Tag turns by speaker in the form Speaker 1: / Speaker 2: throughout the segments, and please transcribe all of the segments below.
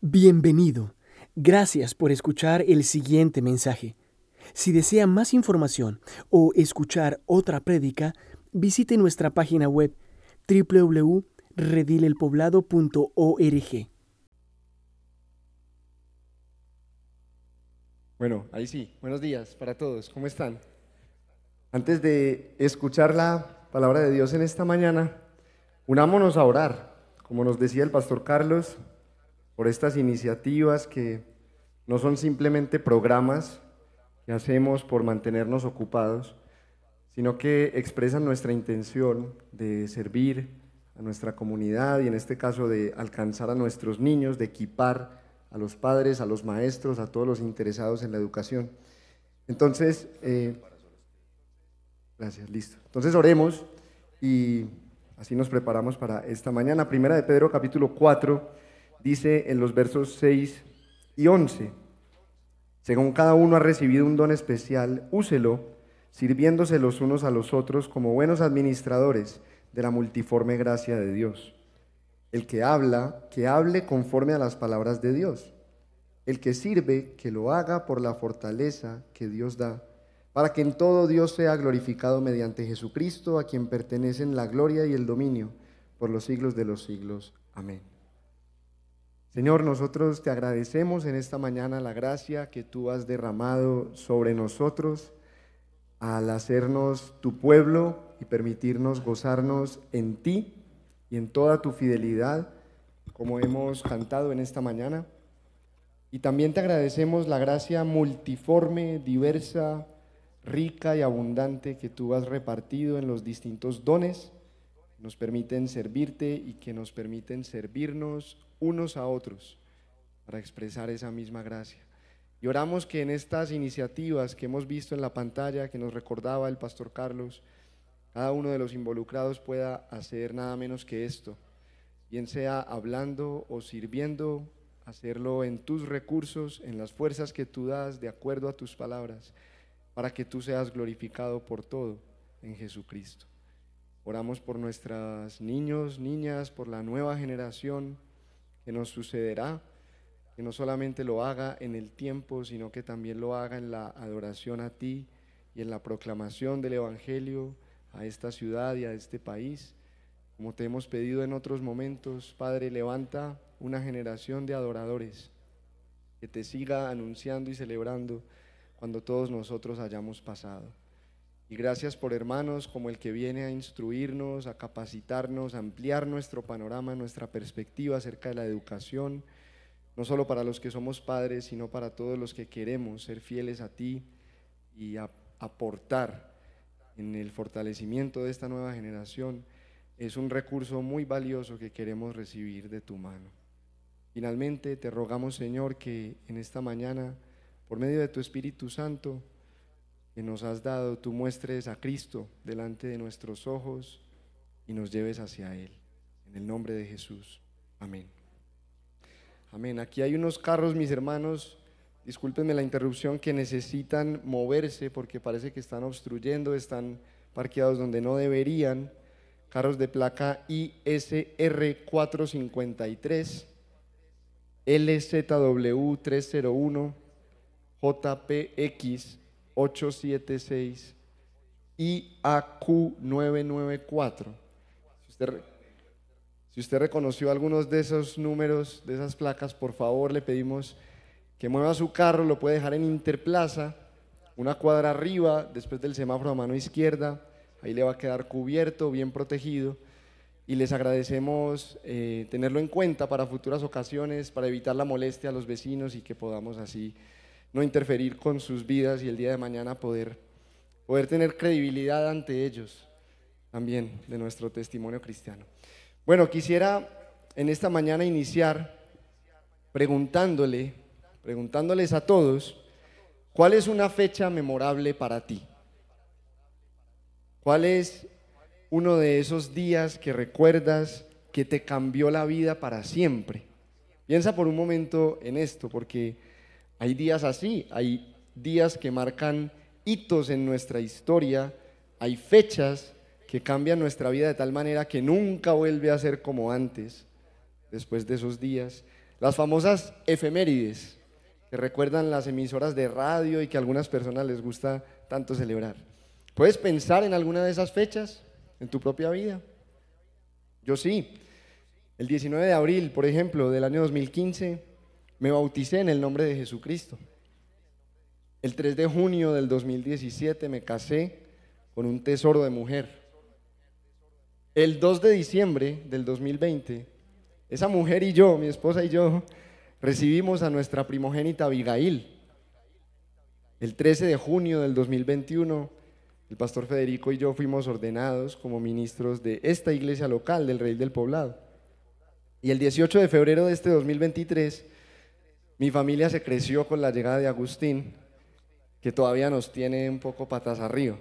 Speaker 1: Bienvenido. Gracias por escuchar el siguiente mensaje. Si desea más información o escuchar otra prédica, visite nuestra página web www.redilelpoblado.org.
Speaker 2: Bueno, ahí sí. Buenos días para todos. ¿Cómo están? Antes de escuchar la palabra de Dios en esta mañana, unámonos a orar. Como nos decía el pastor Carlos, por estas iniciativas que no son simplemente programas que hacemos por mantenernos ocupados, sino que expresan nuestra intención de servir a nuestra comunidad y en este caso de alcanzar a nuestros niños, de equipar a los padres, a los maestros, a todos los interesados en la educación. Entonces, eh, gracias, listo. Entonces oremos y así nos preparamos para esta mañana. Primera de Pedro capítulo 4 dice en los versos 6 y 11, según cada uno ha recibido un don especial, úselo, sirviéndose los unos a los otros como buenos administradores de la multiforme gracia de Dios. El que habla, que hable conforme a las palabras de Dios. El que sirve, que lo haga por la fortaleza que Dios da, para que en todo Dios sea glorificado mediante Jesucristo, a quien pertenecen la gloria y el dominio por los siglos de los siglos. Amén. Señor, nosotros te agradecemos en esta mañana la gracia que tú has derramado sobre nosotros al hacernos tu pueblo y permitirnos gozarnos en ti y en toda tu fidelidad, como hemos cantado en esta mañana. Y también te agradecemos la gracia multiforme, diversa, rica y abundante que tú has repartido en los distintos dones nos permiten servirte y que nos permiten servirnos unos a otros para expresar esa misma gracia. Y oramos que en estas iniciativas que hemos visto en la pantalla, que nos recordaba el pastor Carlos, cada uno de los involucrados pueda hacer nada menos que esto, bien sea hablando o sirviendo, hacerlo en tus recursos, en las fuerzas que tú das, de acuerdo a tus palabras, para que tú seas glorificado por todo en Jesucristo. Oramos por nuestros niños, niñas, por la nueva generación que nos sucederá, que no solamente lo haga en el tiempo, sino que también lo haga en la adoración a ti y en la proclamación del Evangelio a esta ciudad y a este país. Como te hemos pedido en otros momentos, Padre, levanta una generación de adoradores que te siga anunciando y celebrando cuando todos nosotros hayamos pasado. Y gracias por hermanos como el que viene a instruirnos, a capacitarnos, a ampliar nuestro panorama, nuestra perspectiva acerca de la educación, no solo para los que somos padres, sino para todos los que queremos ser fieles a ti y aportar en el fortalecimiento de esta nueva generación. Es un recurso muy valioso que queremos recibir de tu mano. Finalmente, te rogamos, Señor, que en esta mañana, por medio de tu Espíritu Santo, que nos has dado, tú muestres a Cristo delante de nuestros ojos y nos lleves hacia Él. En el nombre de Jesús. Amén. Amén. Aquí hay unos carros, mis hermanos, discúlpenme la interrupción, que necesitan moverse porque parece que están obstruyendo, están parqueados donde no deberían. Carros de placa ISR 453, LZW 301, JPX 876 IAQ994. Si usted, si usted reconoció algunos de esos números, de esas placas, por favor le pedimos que mueva su carro, lo puede dejar en Interplaza, una cuadra arriba, después del semáforo a mano izquierda, ahí le va a quedar cubierto, bien protegido. Y les agradecemos eh, tenerlo en cuenta para futuras ocasiones, para evitar la molestia a los vecinos y que podamos así no interferir con sus vidas y el día de mañana poder, poder tener credibilidad ante ellos también de nuestro testimonio cristiano. Bueno, quisiera en esta mañana iniciar preguntándole, preguntándoles a todos, ¿cuál es una fecha memorable para ti? ¿Cuál es uno de esos días que recuerdas que te cambió la vida para siempre? Piensa por un momento en esto, porque hay días así, hay días que marcan hitos en nuestra historia, hay fechas que cambian nuestra vida de tal manera que nunca vuelve a ser como antes, después de esos días. Las famosas efemérides, que recuerdan las emisoras de radio y que a algunas personas les gusta tanto celebrar. ¿Puedes pensar en alguna de esas fechas en tu propia vida? Yo sí. El 19 de abril, por ejemplo, del año 2015, me bauticé en el nombre de Jesucristo. El 3 de junio del 2017 me casé con un tesoro de mujer. El 2 de diciembre del 2020, esa mujer y yo, mi esposa y yo, recibimos a nuestra primogénita Abigail. El 13 de junio del 2021, el pastor Federico y yo fuimos ordenados como ministros de esta iglesia local del Rey del Poblado. Y el 18 de febrero de este 2023, mi familia se creció con la llegada de Agustín, que todavía nos tiene un poco patas arriba.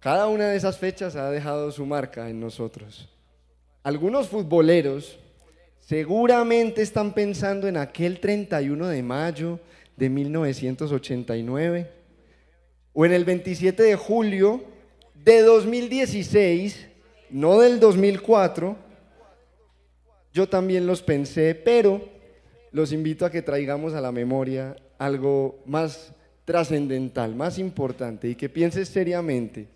Speaker 2: Cada una de esas fechas ha dejado su marca en nosotros. Algunos futboleros seguramente están pensando en aquel 31 de mayo de 1989 o en el 27 de julio de 2016, no del 2004. Yo también los pensé, pero los invito a que traigamos a la memoria algo más trascendental, más importante y que pienses seriamente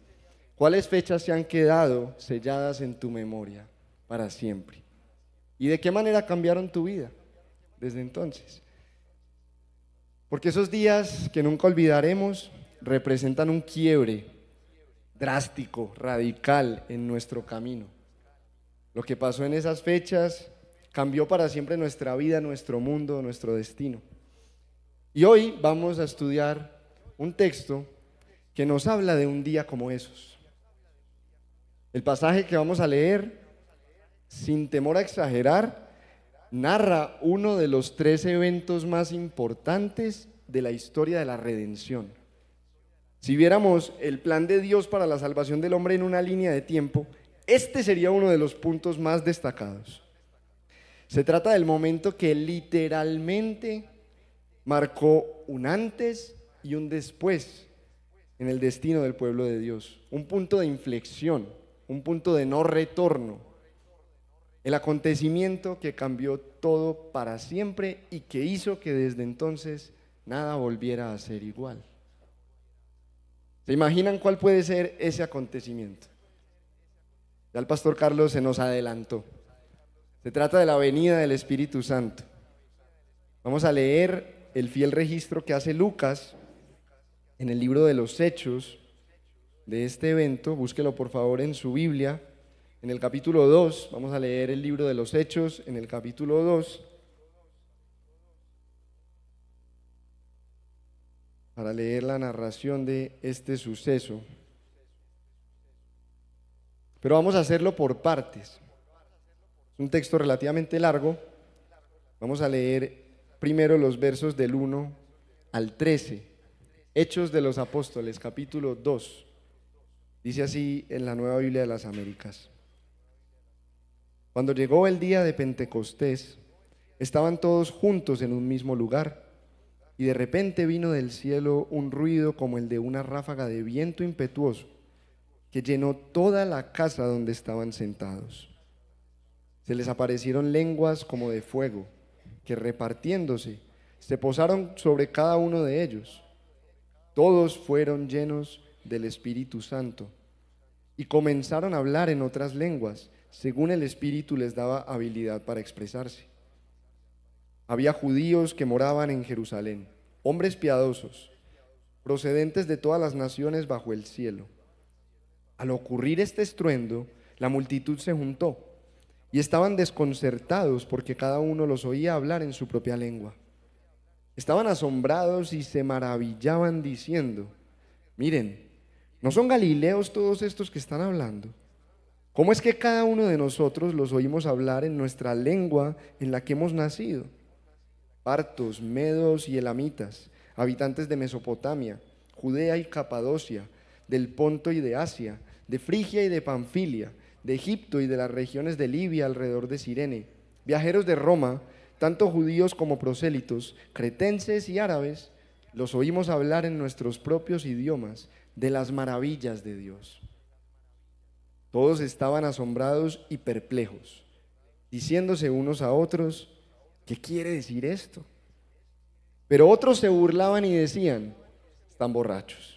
Speaker 2: cuáles fechas se han quedado selladas en tu memoria para siempre y de qué manera cambiaron tu vida desde entonces. Porque esos días que nunca olvidaremos representan un quiebre drástico, radical en nuestro camino. Lo que pasó en esas fechas cambió para siempre nuestra vida, nuestro mundo, nuestro destino. Y hoy vamos a estudiar un texto que nos habla de un día como esos. El pasaje que vamos a leer, sin temor a exagerar, narra uno de los tres eventos más importantes de la historia de la redención. Si viéramos el plan de Dios para la salvación del hombre en una línea de tiempo, este sería uno de los puntos más destacados. Se trata del momento que literalmente marcó un antes y un después en el destino del pueblo de Dios. Un punto de inflexión, un punto de no retorno. El acontecimiento que cambió todo para siempre y que hizo que desde entonces nada volviera a ser igual. ¿Se imaginan cuál puede ser ese acontecimiento? Ya el pastor Carlos se nos adelantó. Se trata de la venida del Espíritu Santo. Vamos a leer el fiel registro que hace Lucas en el libro de los Hechos de este evento. Búsquelo por favor en su Biblia. En el capítulo 2, vamos a leer el libro de los Hechos en el capítulo 2. Para leer la narración de este suceso. Pero vamos a hacerlo por partes. Es un texto relativamente largo. Vamos a leer primero los versos del 1 al 13. Hechos de los Apóstoles, capítulo 2. Dice así en la Nueva Biblia de las Américas. Cuando llegó el día de Pentecostés, estaban todos juntos en un mismo lugar, y de repente vino del cielo un ruido como el de una ráfaga de viento impetuoso, que llenó toda la casa donde estaban sentados. Se les aparecieron lenguas como de fuego, que repartiéndose, se posaron sobre cada uno de ellos. Todos fueron llenos del Espíritu Santo y comenzaron a hablar en otras lenguas, según el Espíritu les daba habilidad para expresarse. Había judíos que moraban en Jerusalén, hombres piadosos, procedentes de todas las naciones bajo el cielo. Al ocurrir este estruendo, la multitud se juntó y estaban desconcertados porque cada uno los oía hablar en su propia lengua. Estaban asombrados y se maravillaban diciendo, miren, ¿no son galileos todos estos que están hablando? ¿Cómo es que cada uno de nosotros los oímos hablar en nuestra lengua en la que hemos nacido? Partos, medos y elamitas, habitantes de Mesopotamia, Judea y Capadocia, del Ponto y de Asia, de Frigia y de Panfilia, de Egipto y de las regiones de Libia alrededor de Sirene, viajeros de Roma, tanto judíos como prosélitos, cretenses y árabes, los oímos hablar en nuestros propios idiomas de las maravillas de Dios. Todos estaban asombrados y perplejos, diciéndose unos a otros, ¿qué quiere decir esto? Pero otros se burlaban y decían, están borrachos.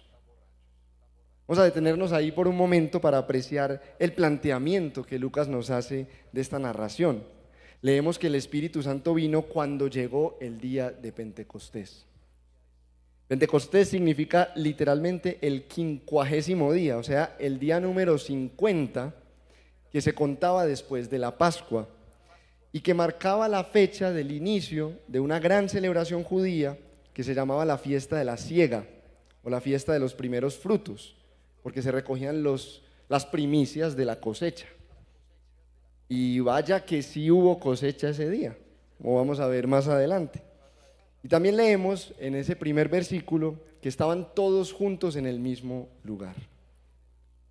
Speaker 2: Vamos a detenernos ahí por un momento para apreciar el planteamiento que Lucas nos hace de esta narración. Leemos que el Espíritu Santo vino cuando llegó el día de Pentecostés. Pentecostés significa literalmente el quincuagésimo día, o sea, el día número 50 que se contaba después de la Pascua y que marcaba la fecha del inicio de una gran celebración judía que se llamaba la fiesta de la siega o la fiesta de los primeros frutos, porque se recogían los, las primicias de la cosecha. Y vaya que sí hubo cosecha ese día, como vamos a ver más adelante. Y también leemos en ese primer versículo que estaban todos juntos en el mismo lugar.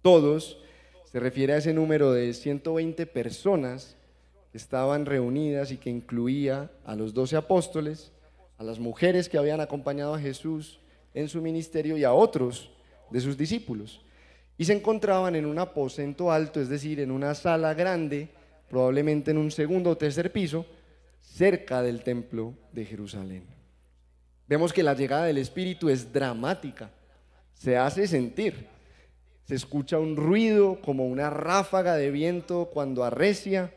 Speaker 2: Todos se refiere a ese número de 120 personas que estaban reunidas y que incluía a los doce apóstoles, a las mujeres que habían acompañado a Jesús en su ministerio y a otros de sus discípulos. Y se encontraban en un aposento alto, es decir, en una sala grande, probablemente en un segundo o tercer piso, cerca del templo de Jerusalén. Vemos que la llegada del Espíritu es dramática, se hace sentir. Se escucha un ruido como una ráfaga de viento cuando arrecia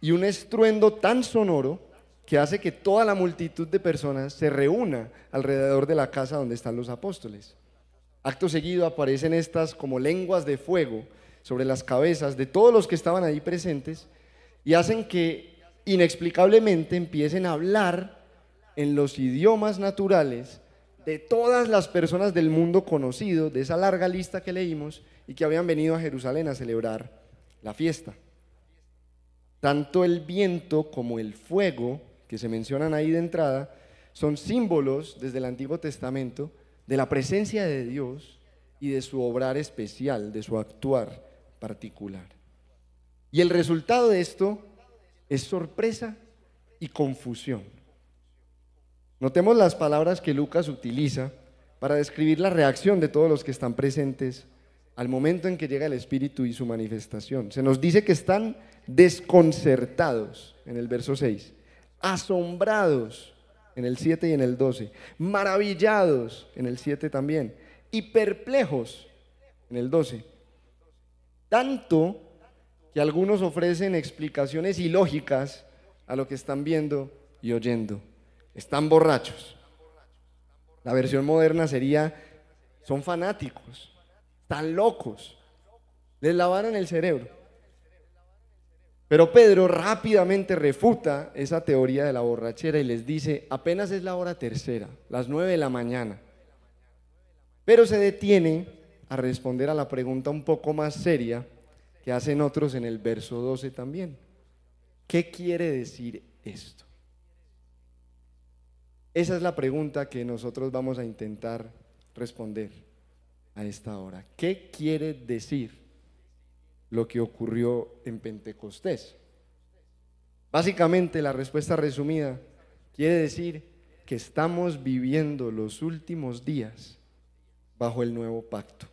Speaker 2: y un estruendo tan sonoro que hace que toda la multitud de personas se reúna alrededor de la casa donde están los apóstoles. Acto seguido aparecen estas como lenguas de fuego sobre las cabezas de todos los que estaban ahí presentes y hacen que inexplicablemente empiecen a hablar en los idiomas naturales de todas las personas del mundo conocido, de esa larga lista que leímos y que habían venido a Jerusalén a celebrar la fiesta. Tanto el viento como el fuego, que se mencionan ahí de entrada, son símbolos desde el Antiguo Testamento de la presencia de Dios y de su obrar especial, de su actuar particular. Y el resultado de esto es sorpresa y confusión. Notemos las palabras que Lucas utiliza para describir la reacción de todos los que están presentes al momento en que llega el Espíritu y su manifestación. Se nos dice que están desconcertados en el verso 6, asombrados en el 7 y en el 12, maravillados en el 7 también, y perplejos en el 12. Tanto que algunos ofrecen explicaciones ilógicas a lo que están viendo y oyendo. Están borrachos. La versión moderna sería, son fanáticos, están locos, les lavaron el cerebro. Pero Pedro rápidamente refuta esa teoría de la borrachera y les dice, apenas es la hora tercera, las nueve de la mañana. Pero se detiene a responder a la pregunta un poco más seria que hacen otros en el verso 12 también. ¿Qué quiere decir esto? Esa es la pregunta que nosotros vamos a intentar responder a esta hora. ¿Qué quiere decir lo que ocurrió en Pentecostés. Básicamente la respuesta resumida quiere decir que estamos viviendo los últimos días bajo el nuevo pacto.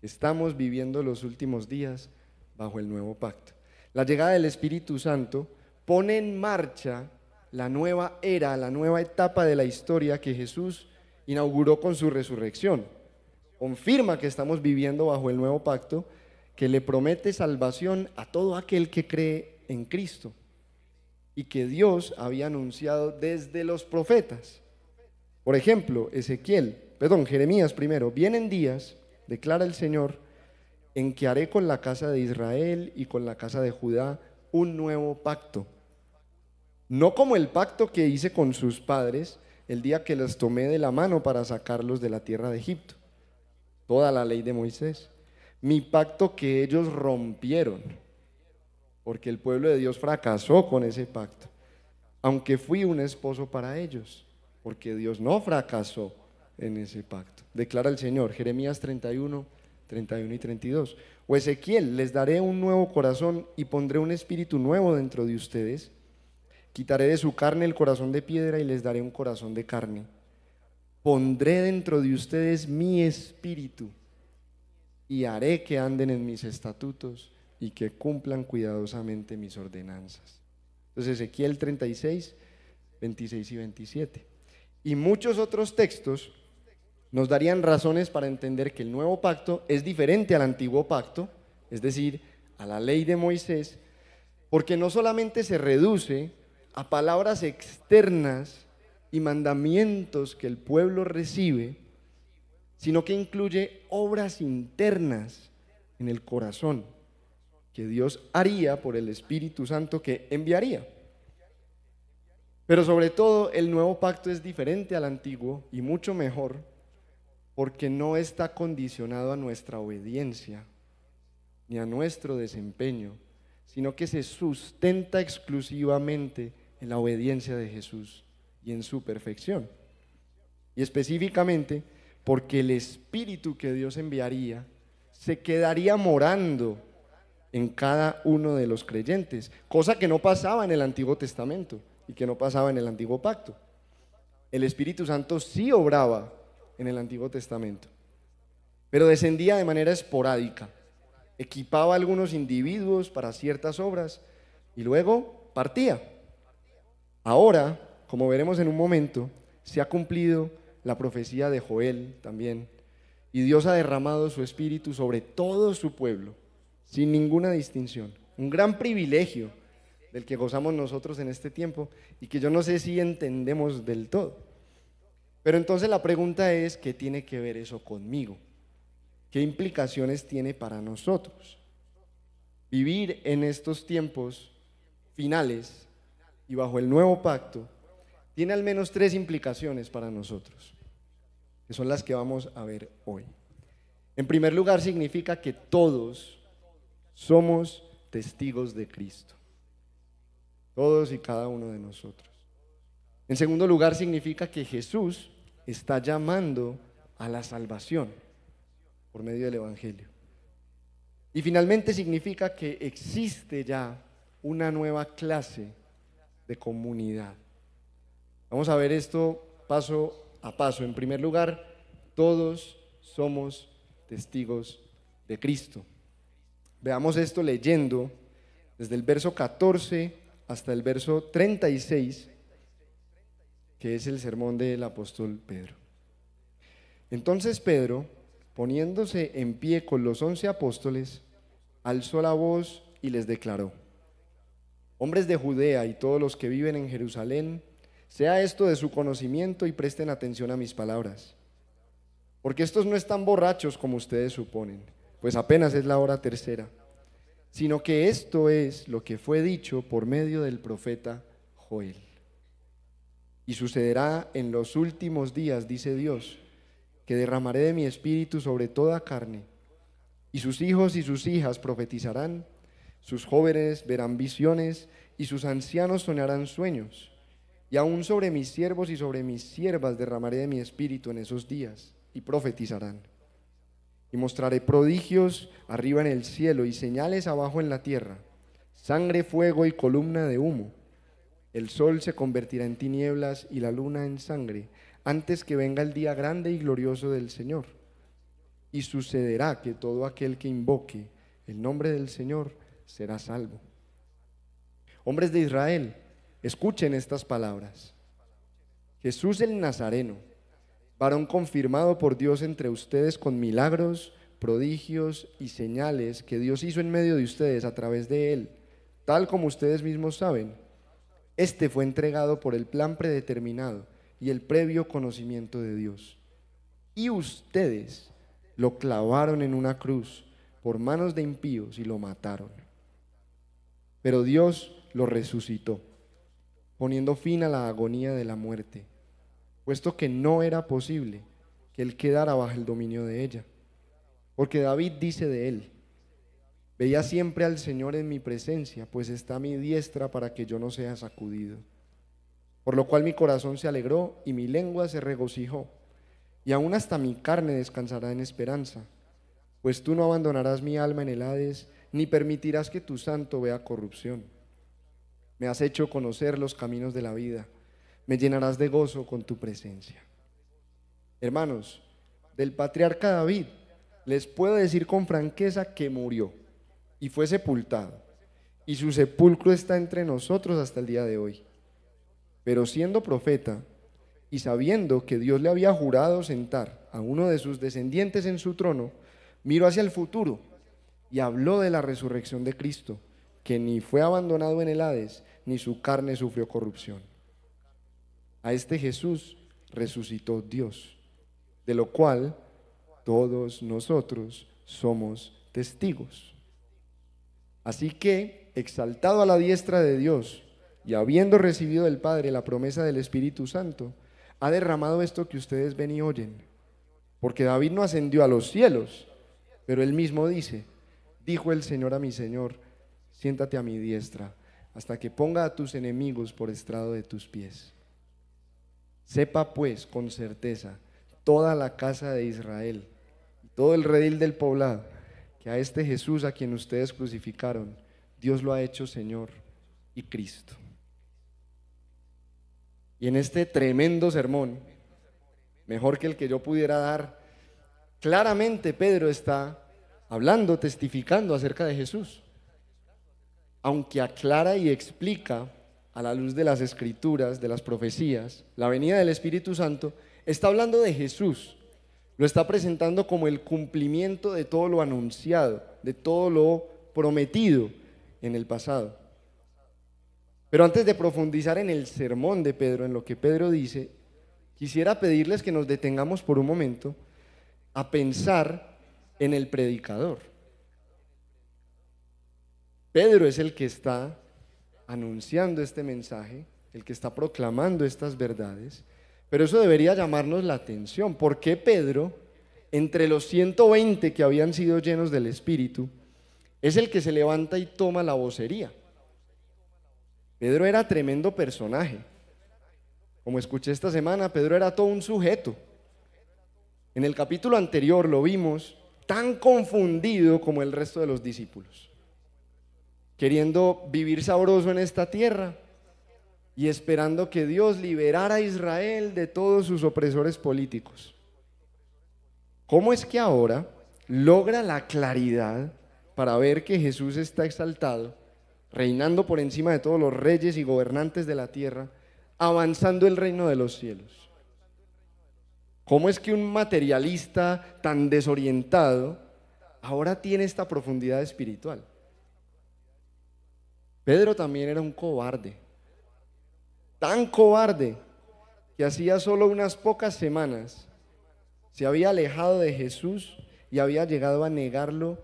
Speaker 2: Estamos viviendo los últimos días bajo el nuevo pacto. La llegada del Espíritu Santo pone en marcha la nueva era, la nueva etapa de la historia que Jesús inauguró con su resurrección. Confirma que estamos viviendo bajo el nuevo pacto que le promete salvación a todo aquel que cree en Cristo y que Dios había anunciado desde los profetas. Por ejemplo, Ezequiel, perdón, Jeremías primero, vienen días, declara el Señor, en que haré con la casa de Israel y con la casa de Judá un nuevo pacto. No como el pacto que hice con sus padres el día que los tomé de la mano para sacarlos de la tierra de Egipto. Toda la ley de Moisés mi pacto que ellos rompieron, porque el pueblo de Dios fracasó con ese pacto, aunque fui un esposo para ellos, porque Dios no fracasó en ese pacto. Declara el Señor, Jeremías 31, 31 y 32. O Ezequiel, les daré un nuevo corazón y pondré un espíritu nuevo dentro de ustedes. Quitaré de su carne el corazón de piedra y les daré un corazón de carne. Pondré dentro de ustedes mi espíritu y haré que anden en mis estatutos y que cumplan cuidadosamente mis ordenanzas. Entonces Ezequiel 36, 26 y 27. Y muchos otros textos nos darían razones para entender que el nuevo pacto es diferente al antiguo pacto, es decir, a la ley de Moisés, porque no solamente se reduce a palabras externas y mandamientos que el pueblo recibe, sino que incluye obras internas en el corazón que Dios haría por el Espíritu Santo que enviaría. Pero sobre todo el nuevo pacto es diferente al antiguo y mucho mejor porque no está condicionado a nuestra obediencia ni a nuestro desempeño, sino que se sustenta exclusivamente en la obediencia de Jesús y en su perfección. Y específicamente porque el Espíritu que Dios enviaría se quedaría morando en cada uno de los creyentes, cosa que no pasaba en el Antiguo Testamento y que no pasaba en el Antiguo Pacto. El Espíritu Santo sí obraba en el Antiguo Testamento, pero descendía de manera esporádica, equipaba a algunos individuos para ciertas obras y luego partía. Ahora, como veremos en un momento, se ha cumplido la profecía de Joel también, y Dios ha derramado su espíritu sobre todo su pueblo, sin ninguna distinción. Un gran privilegio del que gozamos nosotros en este tiempo y que yo no sé si entendemos del todo. Pero entonces la pregunta es, ¿qué tiene que ver eso conmigo? ¿Qué implicaciones tiene para nosotros? Vivir en estos tiempos finales y bajo el nuevo pacto tiene al menos tres implicaciones para nosotros, que son las que vamos a ver hoy. En primer lugar, significa que todos somos testigos de Cristo. Todos y cada uno de nosotros. En segundo lugar, significa que Jesús está llamando a la salvación por medio del Evangelio. Y finalmente significa que existe ya una nueva clase de comunidad. Vamos a ver esto paso a paso. En primer lugar, todos somos testigos de Cristo. Veamos esto leyendo desde el verso 14 hasta el verso 36, que es el sermón del apóstol Pedro. Entonces Pedro, poniéndose en pie con los once apóstoles, alzó la voz y les declaró, hombres de Judea y todos los que viven en Jerusalén, sea esto de su conocimiento y presten atención a mis palabras. Porque estos no están borrachos como ustedes suponen, pues apenas es la hora tercera, sino que esto es lo que fue dicho por medio del profeta Joel. Y sucederá en los últimos días, dice Dios, que derramaré de mi espíritu sobre toda carne, y sus hijos y sus hijas profetizarán, sus jóvenes verán visiones, y sus ancianos soñarán sueños y aún sobre mis siervos y sobre mis siervas derramaré de mi espíritu en esos días, y profetizarán. Y mostraré prodigios arriba en el cielo y señales abajo en la tierra, sangre, fuego y columna de humo. El sol se convertirá en tinieblas y la luna en sangre, antes que venga el día grande y glorioso del Señor. Y sucederá que todo aquel que invoque el nombre del Señor será salvo. Hombres de Israel, Escuchen estas palabras. Jesús el Nazareno, varón confirmado por Dios entre ustedes con milagros, prodigios y señales que Dios hizo en medio de ustedes a través de él, tal como ustedes mismos saben. Este fue entregado por el plan predeterminado y el previo conocimiento de Dios. Y ustedes lo clavaron en una cruz por manos de impíos y lo mataron. Pero Dios lo resucitó poniendo fin a la agonía de la muerte, puesto que no era posible que él quedara bajo el dominio de ella. Porque David dice de él, veía siempre al Señor en mi presencia, pues está mi diestra para que yo no sea sacudido. Por lo cual mi corazón se alegró y mi lengua se regocijó, y aún hasta mi carne descansará en esperanza, pues tú no abandonarás mi alma en el Hades, ni permitirás que tu santo vea corrupción. Me has hecho conocer los caminos de la vida. Me llenarás de gozo con tu presencia. Hermanos, del patriarca David les puedo decir con franqueza que murió y fue sepultado y su sepulcro está entre nosotros hasta el día de hoy. Pero siendo profeta y sabiendo que Dios le había jurado sentar a uno de sus descendientes en su trono, miró hacia el futuro y habló de la resurrección de Cristo, que ni fue abandonado en el Hades, ni su carne sufrió corrupción. A este Jesús resucitó Dios, de lo cual todos nosotros somos testigos. Así que, exaltado a la diestra de Dios y habiendo recibido del Padre la promesa del Espíritu Santo, ha derramado esto que ustedes ven y oyen. Porque David no ascendió a los cielos, pero él mismo dice, dijo el Señor a mi Señor, siéntate a mi diestra hasta que ponga a tus enemigos por estrado de tus pies. Sepa pues con certeza toda la casa de Israel, todo el redil del poblado, que a este Jesús a quien ustedes crucificaron, Dios lo ha hecho Señor y Cristo. Y en este tremendo sermón, mejor que el que yo pudiera dar, claramente Pedro está hablando, testificando acerca de Jesús. Aunque aclara y explica a la luz de las escrituras, de las profecías, la venida del Espíritu Santo, está hablando de Jesús. Lo está presentando como el cumplimiento de todo lo anunciado, de todo lo prometido en el pasado. Pero antes de profundizar en el sermón de Pedro, en lo que Pedro dice, quisiera pedirles que nos detengamos por un momento a pensar en el predicador. Pedro es el que está anunciando este mensaje, el que está proclamando estas verdades, pero eso debería llamarnos la atención. ¿Por qué Pedro, entre los 120 que habían sido llenos del Espíritu, es el que se levanta y toma la vocería? Pedro era tremendo personaje. Como escuché esta semana, Pedro era todo un sujeto. En el capítulo anterior lo vimos tan confundido como el resto de los discípulos, queriendo vivir sabroso en esta tierra y esperando que Dios liberara a Israel de todos sus opresores políticos. ¿Cómo es que ahora logra la claridad para ver que Jesús está exaltado, reinando por encima de todos los reyes y gobernantes de la tierra, avanzando el reino de los cielos? ¿Cómo es que un materialista tan desorientado ahora tiene esta profundidad espiritual? Pedro también era un cobarde, tan cobarde que hacía solo unas pocas semanas se había alejado de Jesús y había llegado a negarlo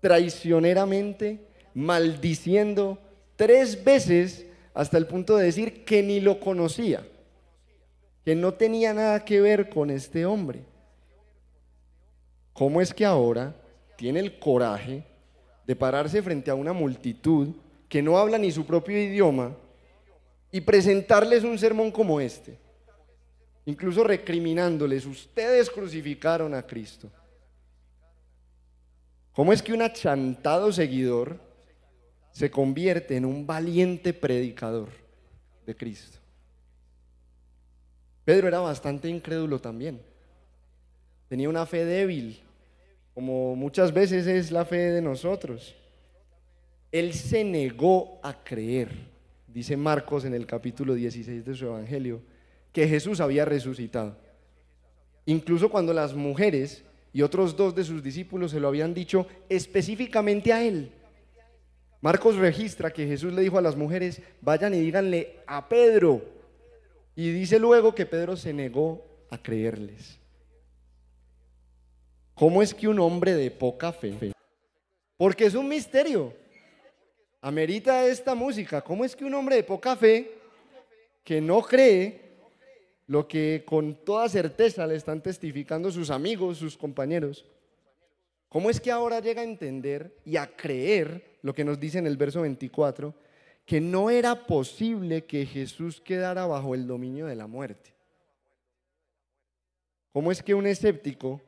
Speaker 2: traicioneramente, maldiciendo tres veces hasta el punto de decir que ni lo conocía que no tenía nada que ver con este hombre. ¿Cómo es que ahora tiene el coraje de pararse frente a una multitud que no habla ni su propio idioma y presentarles un sermón como este? Incluso recriminándoles, ustedes crucificaron a Cristo. ¿Cómo es que un achantado seguidor se convierte en un valiente predicador de Cristo? Pedro era bastante incrédulo también. Tenía una fe débil, como muchas veces es la fe de nosotros. Él se negó a creer, dice Marcos en el capítulo 16 de su Evangelio, que Jesús había resucitado. Incluso cuando las mujeres y otros dos de sus discípulos se lo habían dicho específicamente a él. Marcos registra que Jesús le dijo a las mujeres, vayan y díganle a Pedro y dice luego que Pedro se negó a creerles. ¿Cómo es que un hombre de poca fe? Porque es un misterio. Amerita esta música. ¿Cómo es que un hombre de poca fe que no cree lo que con toda certeza le están testificando sus amigos, sus compañeros, ¿cómo es que ahora llega a entender y a creer lo que nos dice en el verso 24? que no era posible que Jesús quedara bajo el dominio de la muerte. ¿Cómo es que un escéptico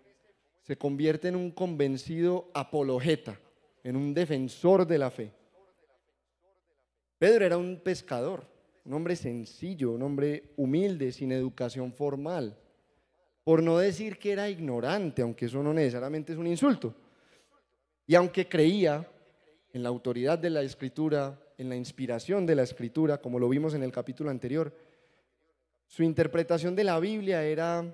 Speaker 2: se convierte en un convencido apologeta, en un defensor de la fe? Pedro era un pescador, un hombre sencillo, un hombre humilde, sin educación formal. Por no decir que era ignorante, aunque eso no necesariamente es un insulto. Y aunque creía en la autoridad de la escritura, en la inspiración de la escritura, como lo vimos en el capítulo anterior, su interpretación de la Biblia era,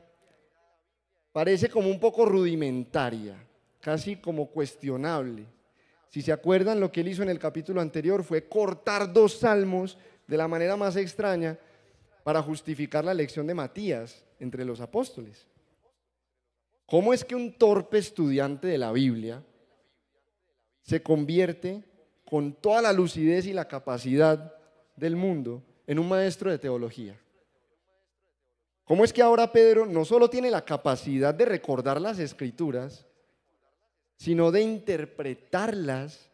Speaker 2: parece como un poco rudimentaria, casi como cuestionable. Si se acuerdan, lo que él hizo en el capítulo anterior fue cortar dos salmos de la manera más extraña para justificar la elección de Matías entre los apóstoles. ¿Cómo es que un torpe estudiante de la Biblia se convierte con toda la lucidez y la capacidad del mundo en un maestro de teología? ¿Cómo es que ahora Pedro no solo tiene la capacidad de recordar las escrituras, sino de interpretarlas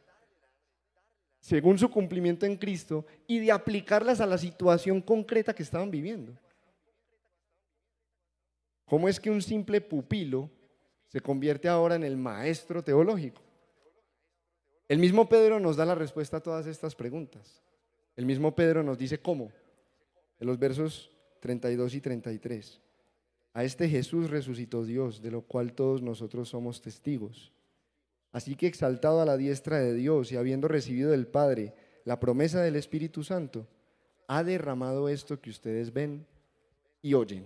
Speaker 2: según su cumplimiento en Cristo y de aplicarlas a la situación concreta que estaban viviendo. ¿Cómo es que un simple pupilo se convierte ahora en el maestro teológico? El mismo Pedro nos da la respuesta a todas estas preguntas. El mismo Pedro nos dice cómo. En los versos 32 y 33. A este Jesús resucitó Dios, de lo cual todos nosotros somos testigos. Así que exaltado a la diestra de Dios y habiendo recibido del Padre la promesa del Espíritu Santo, ha derramado esto que ustedes ven y oyen,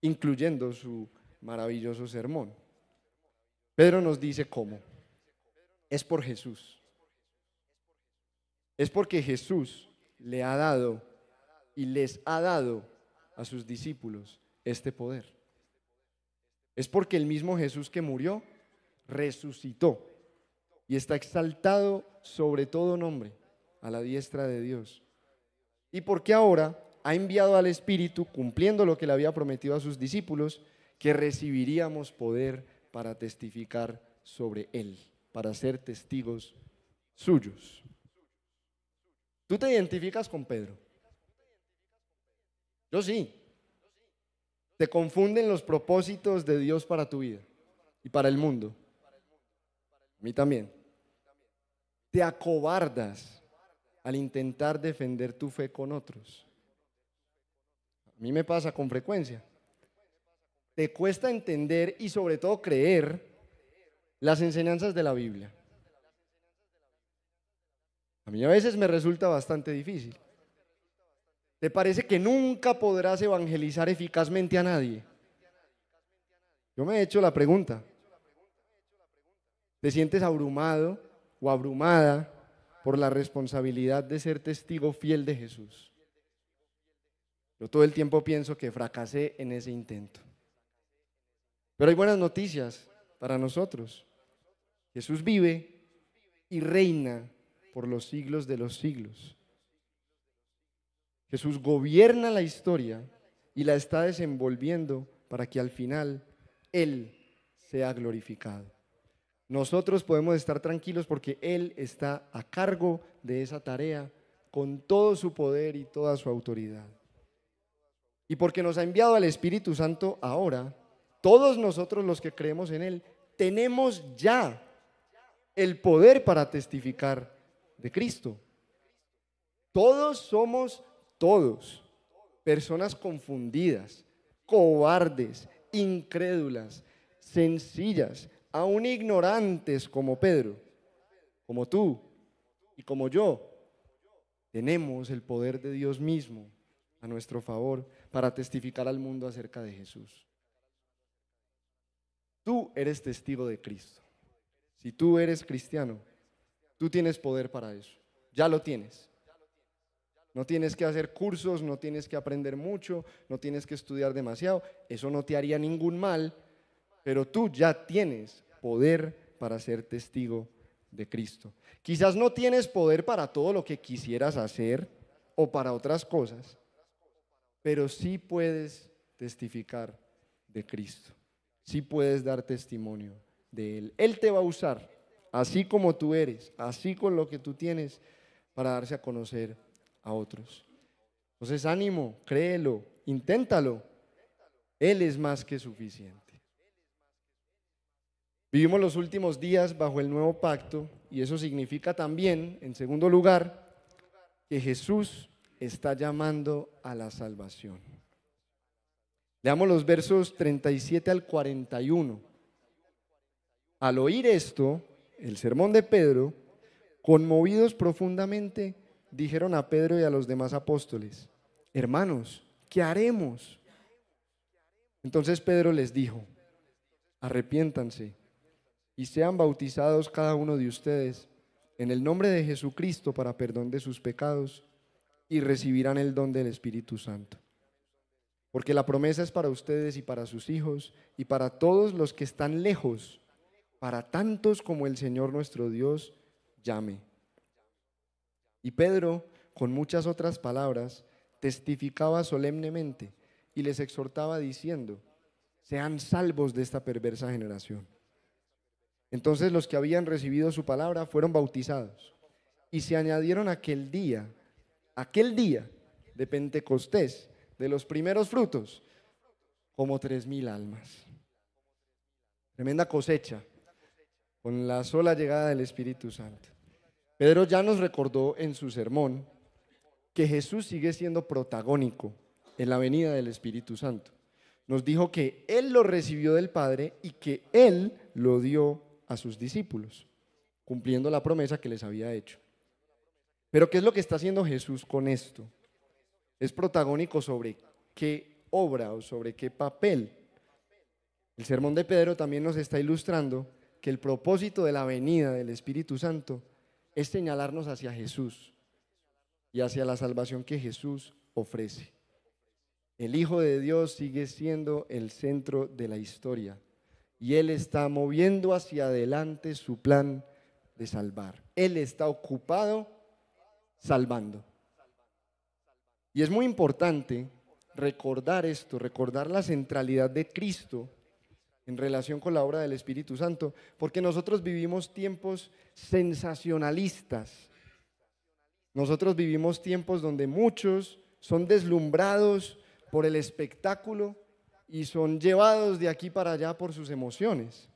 Speaker 2: incluyendo su maravilloso sermón. Pedro nos dice cómo. Es por Jesús. Es porque Jesús le ha dado y les ha dado a sus discípulos este poder. Es porque el mismo Jesús que murió resucitó y está exaltado sobre todo nombre a la diestra de Dios. Y porque ahora ha enviado al Espíritu, cumpliendo lo que le había prometido a sus discípulos, que recibiríamos poder para testificar sobre Él, para ser testigos suyos. ¿Tú te identificas con Pedro? Yo sí. Te confunden los propósitos de Dios para tu vida y para el mundo. A mí también. Te acobardas al intentar defender tu fe con otros. A mí me pasa con frecuencia. Te cuesta entender y sobre todo creer las enseñanzas de la Biblia. A mí a veces me resulta bastante difícil. ¿Te parece que nunca podrás evangelizar eficazmente a nadie? Yo me he hecho la pregunta. ¿Te sientes abrumado o abrumada por la responsabilidad de ser testigo fiel de Jesús? Yo todo el tiempo pienso que fracasé en ese intento. Pero hay buenas noticias para nosotros. Jesús vive y reina por los siglos de los siglos. Jesús gobierna la historia y la está desenvolviendo para que al final Él sea glorificado. Nosotros podemos estar tranquilos porque Él está a cargo de esa tarea con todo su poder y toda su autoridad. Y porque nos ha enviado al Espíritu Santo ahora, todos nosotros los que creemos en Él, tenemos ya el poder para testificar de Cristo. Todos somos, todos, personas confundidas, cobardes, incrédulas, sencillas, aún ignorantes como Pedro, como tú y como yo, tenemos el poder de Dios mismo a nuestro favor para testificar al mundo acerca de Jesús. Tú eres testigo de Cristo. Si tú eres cristiano, tú tienes poder para eso. Ya lo tienes. No tienes que hacer cursos, no tienes que aprender mucho, no tienes que estudiar demasiado. Eso no te haría ningún mal pero tú ya tienes poder para ser testigo de Cristo. Quizás no tienes poder para todo lo que quisieras hacer o para otras cosas, pero sí puedes testificar de Cristo. Sí puedes dar testimonio de Él. Él te va a usar, así como tú eres, así con lo que tú tienes, para darse a conocer a otros. Entonces ánimo, créelo, inténtalo. Él es más que suficiente. Vivimos los últimos días bajo el nuevo pacto y eso significa también, en segundo lugar, que Jesús está llamando a la salvación. Leamos los versos 37 al 41. Al oír esto, el sermón de Pedro, conmovidos profundamente, dijeron a Pedro y a los demás apóstoles, hermanos, ¿qué haremos? Entonces Pedro les dijo, arrepiéntanse y sean bautizados cada uno de ustedes en el nombre de Jesucristo para perdón de sus pecados y recibirán el don del Espíritu Santo. Porque la promesa es para ustedes y para sus hijos y para todos los que están lejos, para tantos como el Señor nuestro Dios llame. Y Pedro, con muchas otras palabras, testificaba solemnemente y les exhortaba diciendo, sean salvos de esta perversa generación. Entonces los que habían recibido su palabra fueron bautizados y se añadieron aquel día, aquel día de Pentecostés, de los primeros frutos, como tres mil almas. Tremenda cosecha con la sola llegada del Espíritu Santo. Pedro ya nos recordó en su sermón que Jesús sigue siendo protagónico en la venida del Espíritu Santo. Nos dijo que Él lo recibió del Padre y que Él lo dio a sus discípulos, cumpliendo la promesa que les había hecho. Pero ¿qué es lo que está haciendo Jesús con esto? Es protagónico sobre qué obra o sobre qué papel. El sermón de Pedro también nos está ilustrando que el propósito de la venida del Espíritu Santo es señalarnos hacia Jesús y hacia la salvación que Jesús ofrece. El Hijo de Dios sigue siendo el centro de la historia y Él está moviendo hacia adelante su plan de salvar. Él está ocupado salvando. Y es muy importante recordar esto, recordar la centralidad de Cristo en relación con la obra del Espíritu Santo, porque nosotros vivimos tiempos sensacionalistas. Nosotros vivimos tiempos donde muchos son deslumbrados por el espectáculo y son llevados de aquí para allá por sus emociones.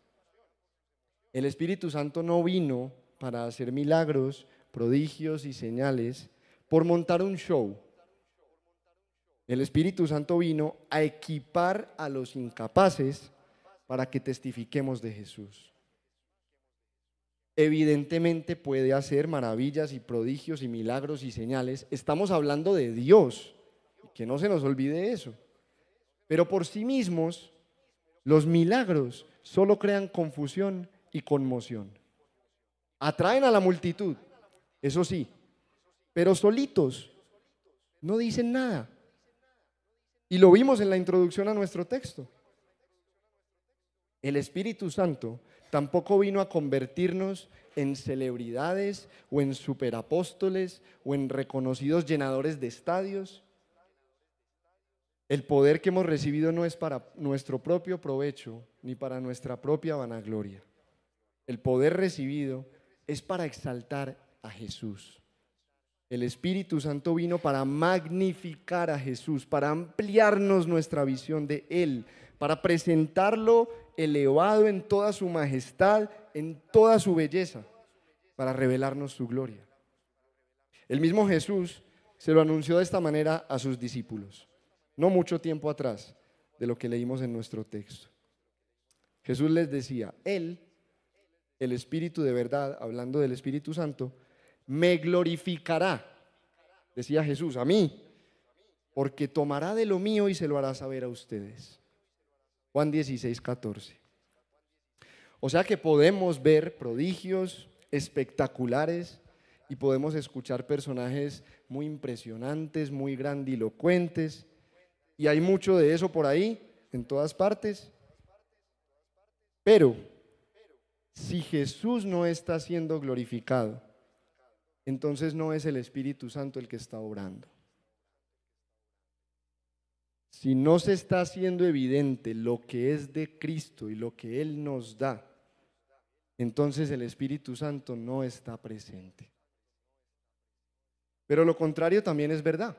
Speaker 2: El Espíritu Santo no vino para hacer milagros, prodigios y señales por montar un show. El Espíritu Santo vino a equipar a los incapaces para que testifiquemos de Jesús. Evidentemente puede hacer maravillas y prodigios y milagros y señales. Estamos hablando de Dios. Que no se nos olvide eso. Pero por sí mismos, los milagros solo crean confusión y conmoción. Atraen a la multitud, eso sí, pero solitos no dicen nada. Y lo vimos en la introducción a nuestro texto. El Espíritu Santo tampoco vino a convertirnos en celebridades o en superapóstoles o en reconocidos llenadores de estadios. El poder que hemos recibido no es para nuestro propio provecho ni para nuestra propia vanagloria. El poder recibido es para exaltar a Jesús. El Espíritu Santo vino para magnificar a Jesús, para ampliarnos nuestra visión de Él, para presentarlo elevado en toda su majestad, en toda su belleza, para revelarnos su gloria. El mismo Jesús se lo anunció de esta manera a sus discípulos no mucho tiempo atrás de lo que leímos en nuestro texto. Jesús les decía, Él, el Espíritu de verdad, hablando del Espíritu Santo, me glorificará, decía Jesús, a mí, porque tomará de lo mío y se lo hará saber a ustedes. Juan 16, 14. O sea que podemos ver prodigios espectaculares y podemos escuchar personajes muy impresionantes, muy grandilocuentes, y hay mucho de eso por ahí, en todas partes. Pero si Jesús no está siendo glorificado, entonces no es el Espíritu Santo el que está obrando. Si no se está haciendo evidente lo que es de Cristo y lo que Él nos da, entonces el Espíritu Santo no está presente. Pero lo contrario también es verdad.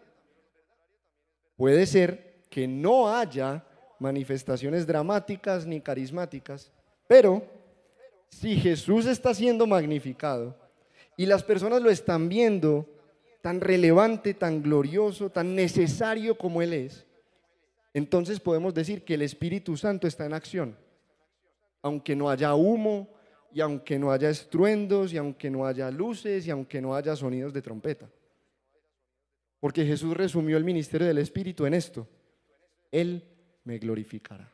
Speaker 2: Puede ser que no haya manifestaciones dramáticas ni carismáticas, pero si Jesús está siendo magnificado y las personas lo están viendo tan relevante, tan glorioso, tan necesario como Él es, entonces podemos decir que el Espíritu Santo está en acción. Aunque no haya humo, y aunque no haya estruendos, y aunque no haya luces, y aunque no haya sonidos de trompeta. Porque Jesús resumió el ministerio del Espíritu en esto. Él me glorificará.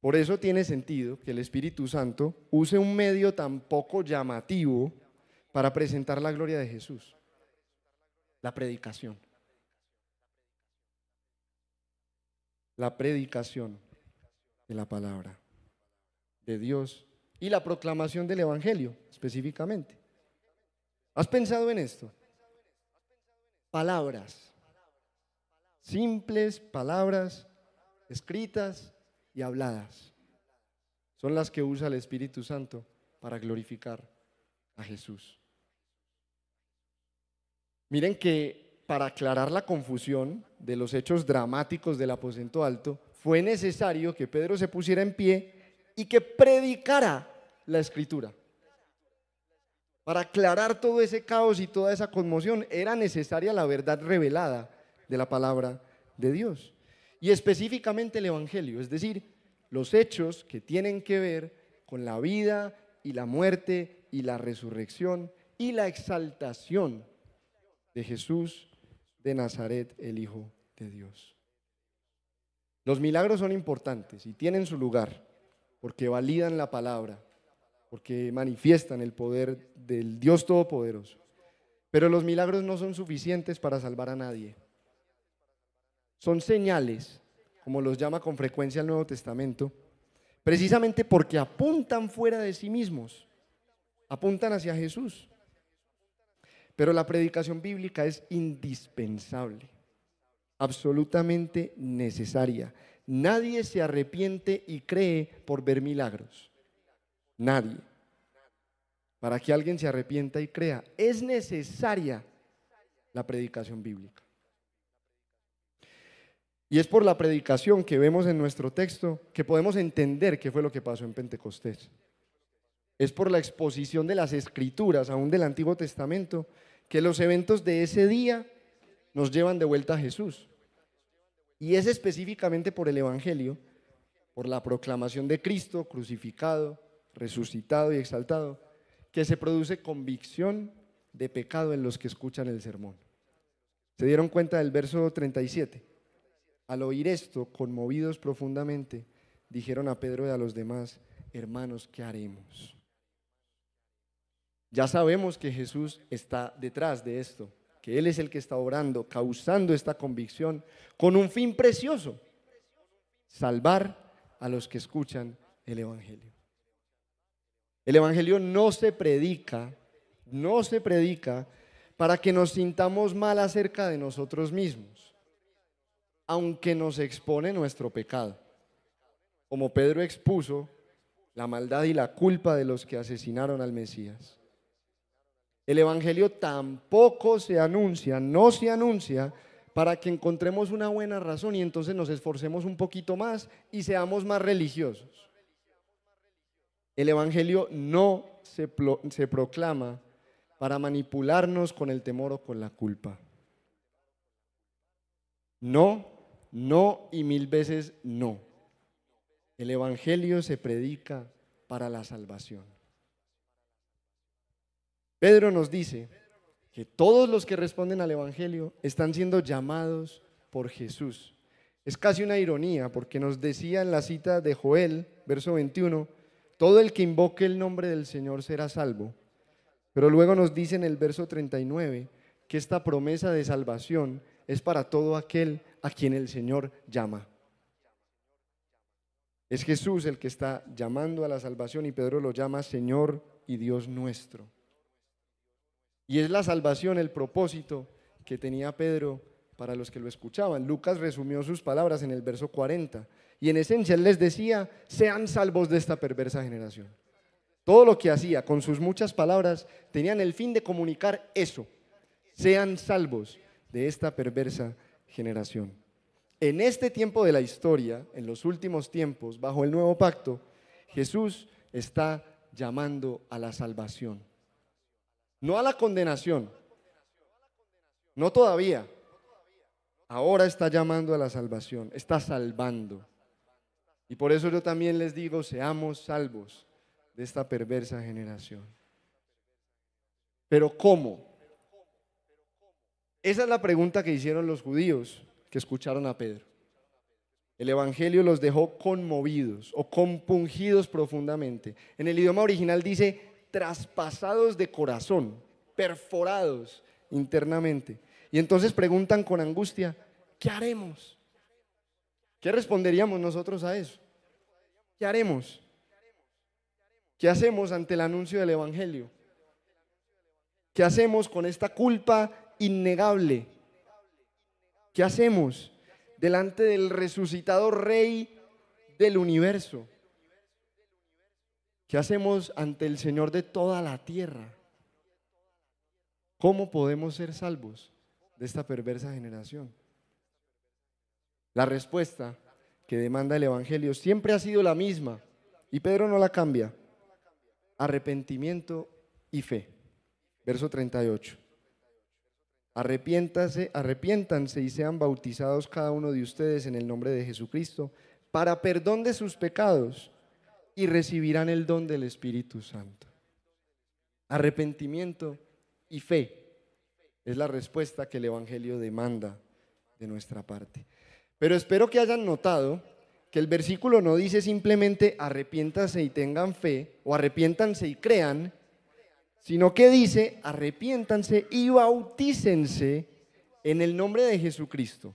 Speaker 2: Por eso tiene sentido que el Espíritu Santo use un medio tan poco llamativo para presentar la gloria de Jesús. La predicación. La predicación de la palabra de Dios y la proclamación del Evangelio específicamente. ¿Has pensado en esto? Palabras, simples palabras escritas y habladas, son las que usa el Espíritu Santo para glorificar a Jesús. Miren que para aclarar la confusión de los hechos dramáticos del aposento alto, fue necesario que Pedro se pusiera en pie y que predicara la escritura. Para aclarar todo ese caos y toda esa conmoción era necesaria la verdad revelada de la palabra de Dios. Y específicamente el Evangelio, es decir, los hechos que tienen que ver con la vida y la muerte y la resurrección y la exaltación de Jesús de Nazaret, el Hijo de Dios. Los milagros son importantes y tienen su lugar porque validan la palabra, porque manifiestan el poder del Dios Todopoderoso. Pero los milagros no son suficientes para salvar a nadie. Son señales, como los llama con frecuencia el Nuevo Testamento, precisamente porque apuntan fuera de sí mismos, apuntan hacia Jesús. Pero la predicación bíblica es indispensable, absolutamente necesaria. Nadie se arrepiente y cree por ver milagros. Nadie. Para que alguien se arrepienta y crea, es necesaria la predicación bíblica. Y es por la predicación que vemos en nuestro texto que podemos entender qué fue lo que pasó en Pentecostés. Es por la exposición de las escrituras, aún del Antiguo Testamento, que los eventos de ese día nos llevan de vuelta a Jesús. Y es específicamente por el Evangelio, por la proclamación de Cristo crucificado, resucitado y exaltado, que se produce convicción de pecado en los que escuchan el sermón. ¿Se dieron cuenta del verso 37? Al oír esto, conmovidos profundamente, dijeron a Pedro y a los demás, hermanos, ¿qué haremos? Ya sabemos que Jesús está detrás de esto que Él es el que está orando, causando esta convicción con un fin precioso, salvar a los que escuchan el Evangelio. El Evangelio no se predica, no se predica para que nos sintamos mal acerca de nosotros mismos, aunque nos expone nuestro pecado. Como Pedro expuso la maldad y la culpa de los que asesinaron al Mesías. El Evangelio tampoco se anuncia, no se anuncia para que encontremos una buena razón y entonces nos esforcemos un poquito más y seamos más religiosos. El Evangelio no se, proclama para manipularnos con el temor o con la culpa. No, no y mil veces no. El Evangelio se predica para la salvación. Pedro nos dice que todos los que responden al Evangelio están siendo llamados por Jesús. Es casi una ironía porque nos decía en la cita de Joel, verso 21, todo el que invoque el nombre del Señor será salvo. Pero luego nos dice en el verso 39 que esta promesa de salvación es para todo aquel a quien el Señor llama. Es Jesús el que está llamando a la salvación y Pedro lo llama Señor y Dios nuestro. Y es la salvación el propósito que tenía Pedro para los que lo escuchaban. Lucas resumió sus palabras en el verso 40 y en esencia él les decía, sean salvos de esta perversa generación. Todo lo que hacía con sus muchas palabras tenían el fin de comunicar eso, sean salvos de esta perversa generación. En este tiempo de la historia, en los últimos tiempos, bajo el nuevo pacto, Jesús está llamando a la salvación no a la condenación, no todavía. Ahora está llamando a la salvación, está salvando. Y por eso yo también les digo, seamos salvos de esta perversa generación. Pero ¿cómo? Esa es la pregunta que hicieron los judíos que escucharon a Pedro. El Evangelio los dejó conmovidos o compungidos profundamente. En el idioma original dice traspasados de corazón, perforados internamente. Y entonces preguntan con angustia, ¿qué haremos? ¿Qué responderíamos nosotros a eso? ¿Qué haremos? ¿Qué hacemos ante el anuncio del Evangelio? ¿Qué hacemos con esta culpa innegable? ¿Qué hacemos delante del resucitado Rey del universo? ¿Qué hacemos ante el Señor de toda la tierra? ¿Cómo podemos ser salvos de esta perversa generación? La respuesta que demanda el Evangelio siempre ha sido la misma y Pedro no la cambia. Arrepentimiento y fe. Verso 38. Arrepiéntase, arrepiéntanse y sean bautizados cada uno de ustedes en el nombre de Jesucristo para perdón de sus pecados y recibirán el don del Espíritu Santo. Arrepentimiento y fe es la respuesta que el Evangelio demanda de nuestra parte. Pero espero que hayan notado que el versículo no dice simplemente arrepiéntanse y tengan fe o arrepiéntanse y crean, sino que dice arrepiéntanse y bautícense en el nombre de Jesucristo.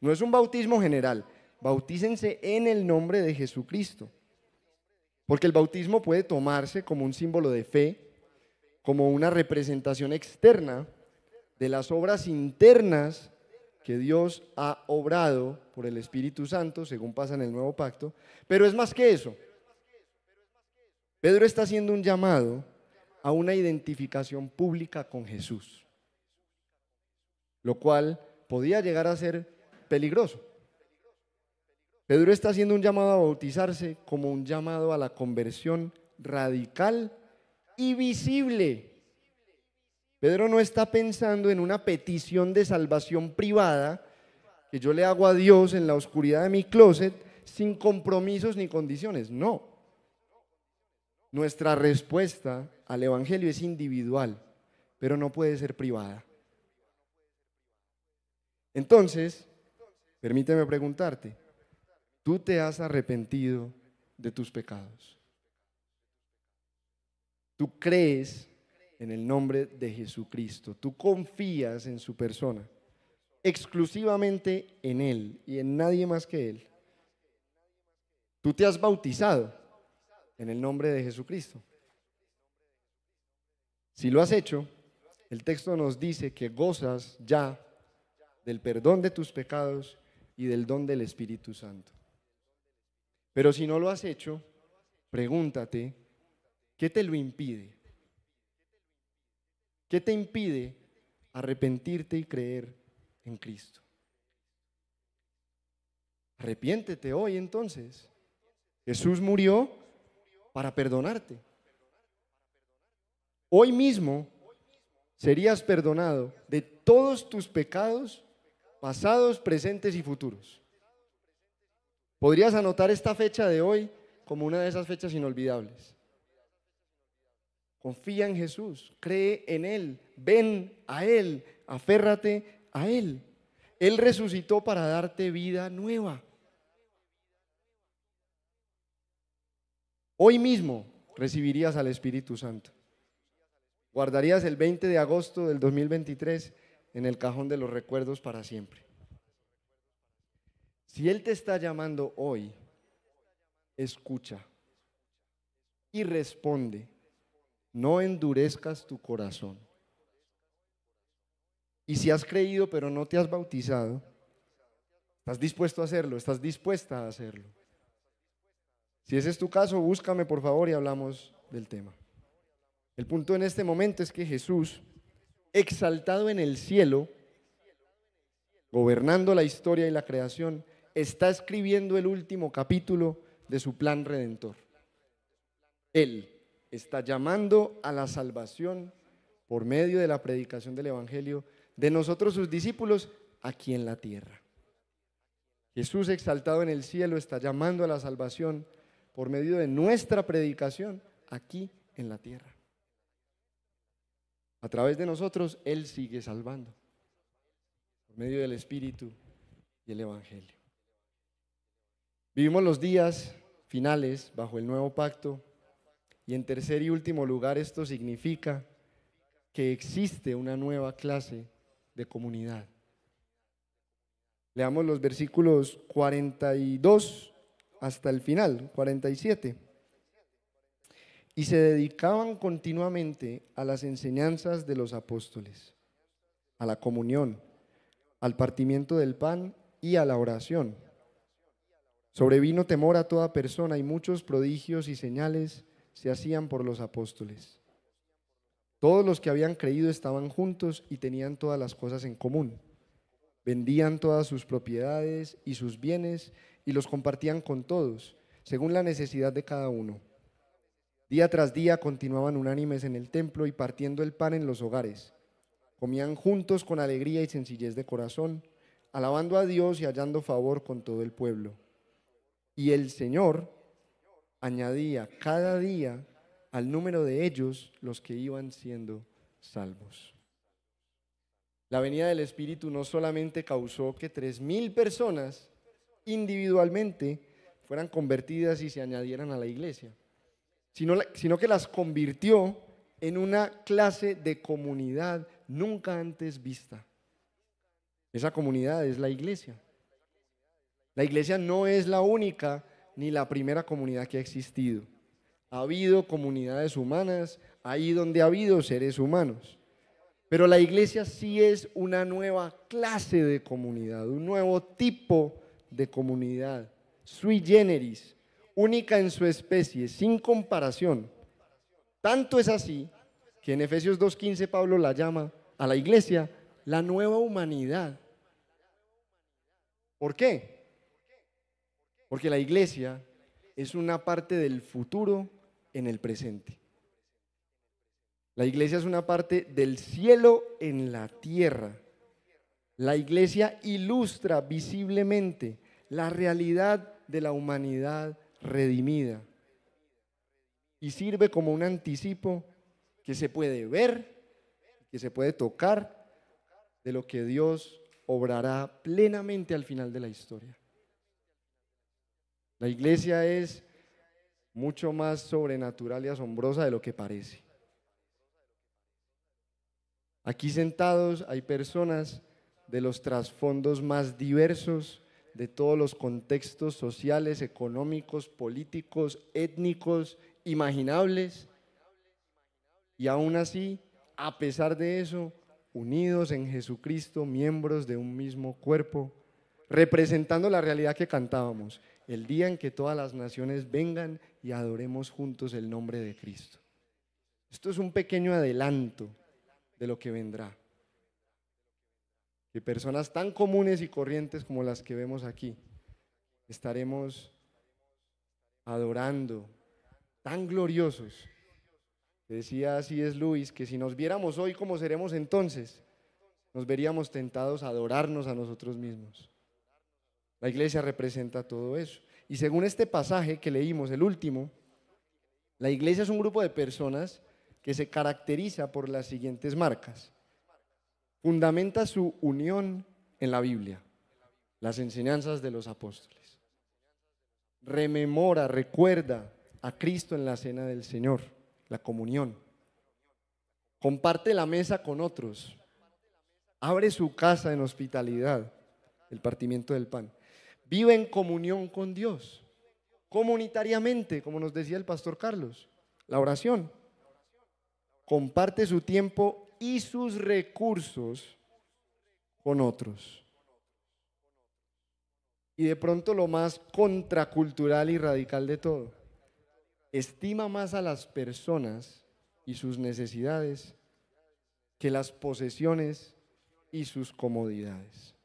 Speaker 2: No es un bautismo general, bautícense en el nombre de Jesucristo. Porque el bautismo puede tomarse como un símbolo de fe, como una representación externa de las obras internas que Dios ha obrado por el Espíritu Santo, según pasa en el nuevo pacto, pero es más que eso. Pedro está haciendo un llamado a una identificación pública con Jesús, lo cual podía llegar a ser peligroso. Pedro está haciendo un llamado a bautizarse como un llamado a la conversión radical y visible. Pedro no está pensando en una petición de salvación privada que yo le hago a Dios en la oscuridad de mi closet sin compromisos ni condiciones. No. Nuestra respuesta al Evangelio es individual, pero no puede ser privada. Entonces, permíteme preguntarte, tú te has arrepentido de tus pecados. Tú crees en el nombre de Jesucristo. Tú confías en su persona, exclusivamente en Él y en nadie más que Él. Tú te has bautizado en el nombre de Jesucristo. Si lo has hecho, el texto nos dice que gozas ya del perdón de tus pecados y del don del Espíritu Santo. Pero si no lo has hecho, pregúntate, ¿qué te lo impide? ¿Qué te impide arrepentirte y creer en Cristo? Arrepiéntete hoy entonces. Jesús murió para perdonarte. Hoy mismo serías perdonado de todos tus pecados pasados, presentes y futuros. Podrías anotar esta fecha de hoy como una de esas fechas inolvidables. Confía en Jesús, cree en Él, ven a Él, aférrate a Él. Él resucitó para darte vida nueva. Hoy mismo recibirías al Espíritu Santo. Guardarías el 20 de agosto del 2023 en el cajón de los recuerdos para siempre. Si Él te está llamando hoy, escucha y responde. No endurezcas tu corazón. Y si has creído pero no te has bautizado, estás dispuesto a hacerlo, estás dispuesta a hacerlo. Si ese es tu caso, búscame por favor y hablamos del tema. El punto en este momento es que Jesús, exaltado en el cielo, gobernando la historia y la creación, está escribiendo el último capítulo de su plan redentor. Él está llamando a la salvación por medio de la predicación del Evangelio de nosotros sus discípulos aquí en la tierra. Jesús exaltado en el cielo está llamando a la salvación por medio de nuestra predicación aquí en la tierra. A través de nosotros Él sigue salvando por medio del Espíritu y el Evangelio. Vivimos los días finales bajo el nuevo pacto y en tercer y último lugar esto significa que existe una nueva clase de comunidad. Leamos los versículos 42 hasta el final, 47. Y se dedicaban continuamente a las enseñanzas de los apóstoles, a la comunión, al partimiento del pan y a la oración. Sobrevino temor a toda persona y muchos prodigios y señales se hacían por los apóstoles. Todos los que habían creído estaban juntos y tenían todas las cosas en común. Vendían todas sus propiedades y sus bienes y los compartían con todos, según la necesidad de cada uno. Día tras día continuaban unánimes en el templo y partiendo el pan en los hogares. Comían juntos con alegría y sencillez de corazón, alabando a Dios y hallando favor con todo el pueblo. Y el Señor añadía cada día al número de ellos los que iban siendo salvos. La venida del Espíritu no solamente causó que tres mil personas individualmente fueran convertidas y se añadieran a la iglesia, sino, sino que las convirtió en una clase de comunidad nunca antes vista. Esa comunidad es la iglesia. La iglesia no es la única ni la primera comunidad que ha existido. Ha habido comunidades humanas ahí donde ha habido seres humanos. Pero la iglesia sí es una nueva clase de comunidad, un nuevo tipo de comunidad, sui generis, única en su especie, sin comparación. Tanto es así que en Efesios 2.15 Pablo la llama a la iglesia la nueva humanidad. ¿Por qué? Porque la iglesia es una parte del futuro en el presente. La iglesia es una parte del cielo en la tierra. La iglesia ilustra visiblemente la realidad de la humanidad redimida y sirve como un anticipo que se puede ver, que se puede tocar de lo que Dios obrará plenamente al final de la historia. La iglesia es mucho más sobrenatural y asombrosa de lo que parece. Aquí sentados hay personas de los trasfondos más diversos, de todos los contextos sociales, económicos, políticos, étnicos, imaginables. Y aún así, a pesar de eso, unidos en Jesucristo, miembros de un mismo cuerpo, representando la realidad que cantábamos, el día en que todas las naciones vengan y adoremos juntos el nombre de Cristo. Esto es un pequeño adelanto de lo que vendrá. Que personas tan comunes y corrientes como las que vemos aquí, estaremos adorando, tan gloriosos. Decía así es Luis, que si nos viéramos hoy como seremos entonces, nos veríamos tentados a adorarnos a nosotros mismos. La iglesia representa todo eso. Y según este pasaje que leímos, el último, la iglesia es un grupo de personas que se caracteriza por las siguientes marcas. Fundamenta su unión en la Biblia, las enseñanzas de los apóstoles. Rememora, recuerda a Cristo en la cena del Señor, la comunión. Comparte la mesa con otros. Abre su casa en hospitalidad, el partimiento del pan Vive en comunión con Dios, comunitariamente, como nos decía el pastor Carlos, la oración. Comparte su tiempo y sus recursos con otros. Y de pronto lo más contracultural y radical de todo, estima más a las personas y sus necesidades que las posesiones y sus comodidades.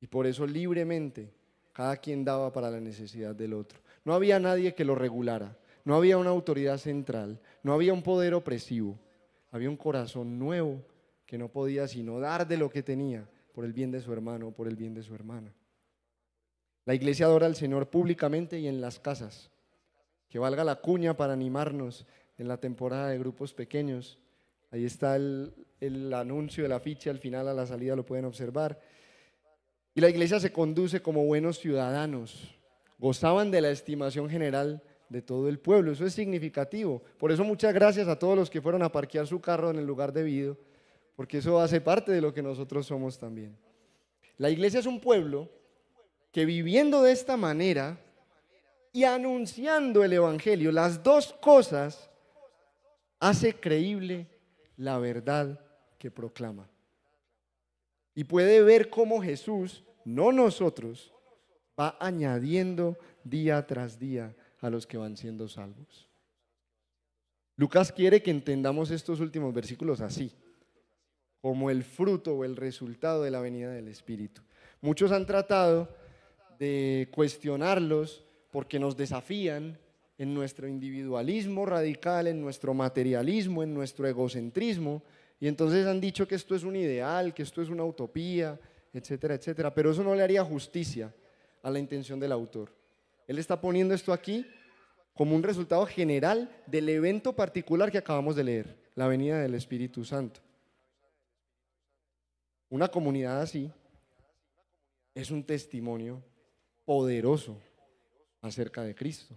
Speaker 2: Y por eso libremente cada quien daba para la necesidad del otro. No había nadie que lo regulara, no había una autoridad central, no había un poder opresivo, había un corazón nuevo que no podía sino dar de lo que tenía por el bien de su hermano, por el bien de su hermana. La iglesia adora al Señor públicamente y en las casas. Que valga la cuña para animarnos en la temporada de grupos pequeños. Ahí está el, el anuncio de la ficha, al final a la salida lo pueden observar. Y la iglesia se conduce como buenos ciudadanos. Gozaban de la estimación general de todo el pueblo. Eso es significativo. Por eso muchas gracias a todos los que fueron a parquear su carro en el lugar debido, porque eso hace parte de lo que nosotros somos también. La iglesia es un pueblo que viviendo de esta manera y anunciando el Evangelio, las dos cosas, hace creíble la verdad que proclama. Y puede ver cómo Jesús, no nosotros, va añadiendo día tras día a los que van siendo salvos. Lucas quiere que entendamos estos últimos versículos así, como el fruto o el resultado de la venida del Espíritu. Muchos han tratado de cuestionarlos porque nos desafían en nuestro individualismo radical, en nuestro materialismo, en nuestro egocentrismo, y entonces han dicho que esto es un ideal, que esto es una utopía, etcétera, etcétera, pero eso no le haría justicia a la intención del autor. Él está poniendo esto aquí como un resultado general del evento particular que acabamos de leer, la venida del Espíritu Santo. Una comunidad así es un testimonio poderoso acerca de Cristo.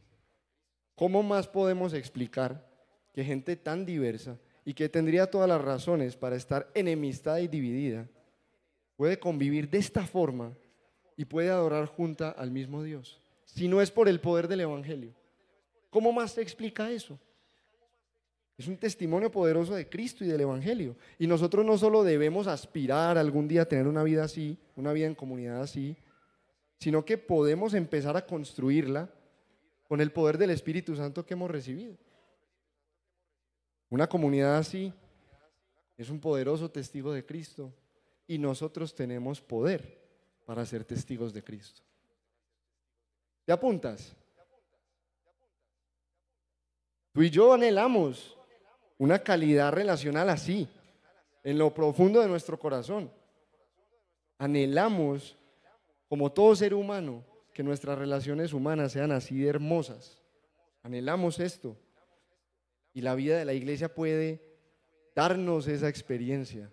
Speaker 2: ¿Cómo más podemos explicar que gente tan diversa y que tendría todas las razones para estar enemistada y dividida puede convivir de esta forma y puede adorar junta al mismo Dios? Si no es por el poder del Evangelio? ¿Cómo más se explica eso? Es un testimonio poderoso de Cristo y del Evangelio. Y nosotros no solo debemos aspirar algún día a tener una vida así, una vida en comunidad así, sino que podemos empezar a construirla con el poder del Espíritu Santo que hemos recibido. Una comunidad así es un poderoso testigo de Cristo y nosotros tenemos poder para ser testigos de Cristo. ¿Te apuntas? Tú y yo anhelamos una calidad relacional así, en lo profundo de nuestro corazón. Anhelamos, como todo ser humano, que nuestras relaciones humanas sean así de hermosas. Anhelamos esto. Y la vida de la iglesia puede darnos esa experiencia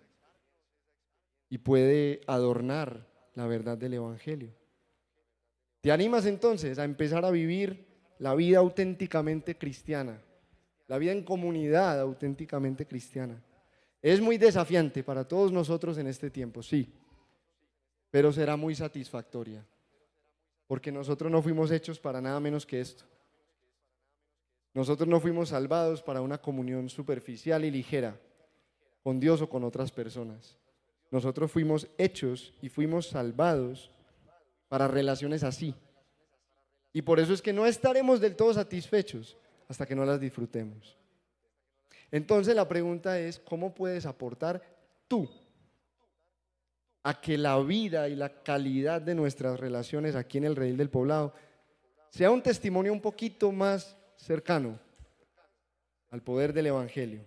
Speaker 2: y puede adornar la verdad del Evangelio. ¿Te animas entonces a empezar a vivir la vida auténticamente cristiana? La vida en comunidad auténticamente cristiana. Es muy desafiante para todos nosotros en este tiempo, sí, pero será muy satisfactoria, porque nosotros no fuimos hechos para nada menos que esto. Nosotros no fuimos salvados para una comunión superficial y ligera con Dios o con otras personas. Nosotros fuimos hechos y fuimos salvados para relaciones así. Y por eso es que no estaremos del todo satisfechos hasta que no las disfrutemos. Entonces la pregunta es, ¿cómo puedes aportar tú a que la vida y la calidad de nuestras relaciones aquí en el Redil del Poblado sea un testimonio un poquito más cercano al poder del Evangelio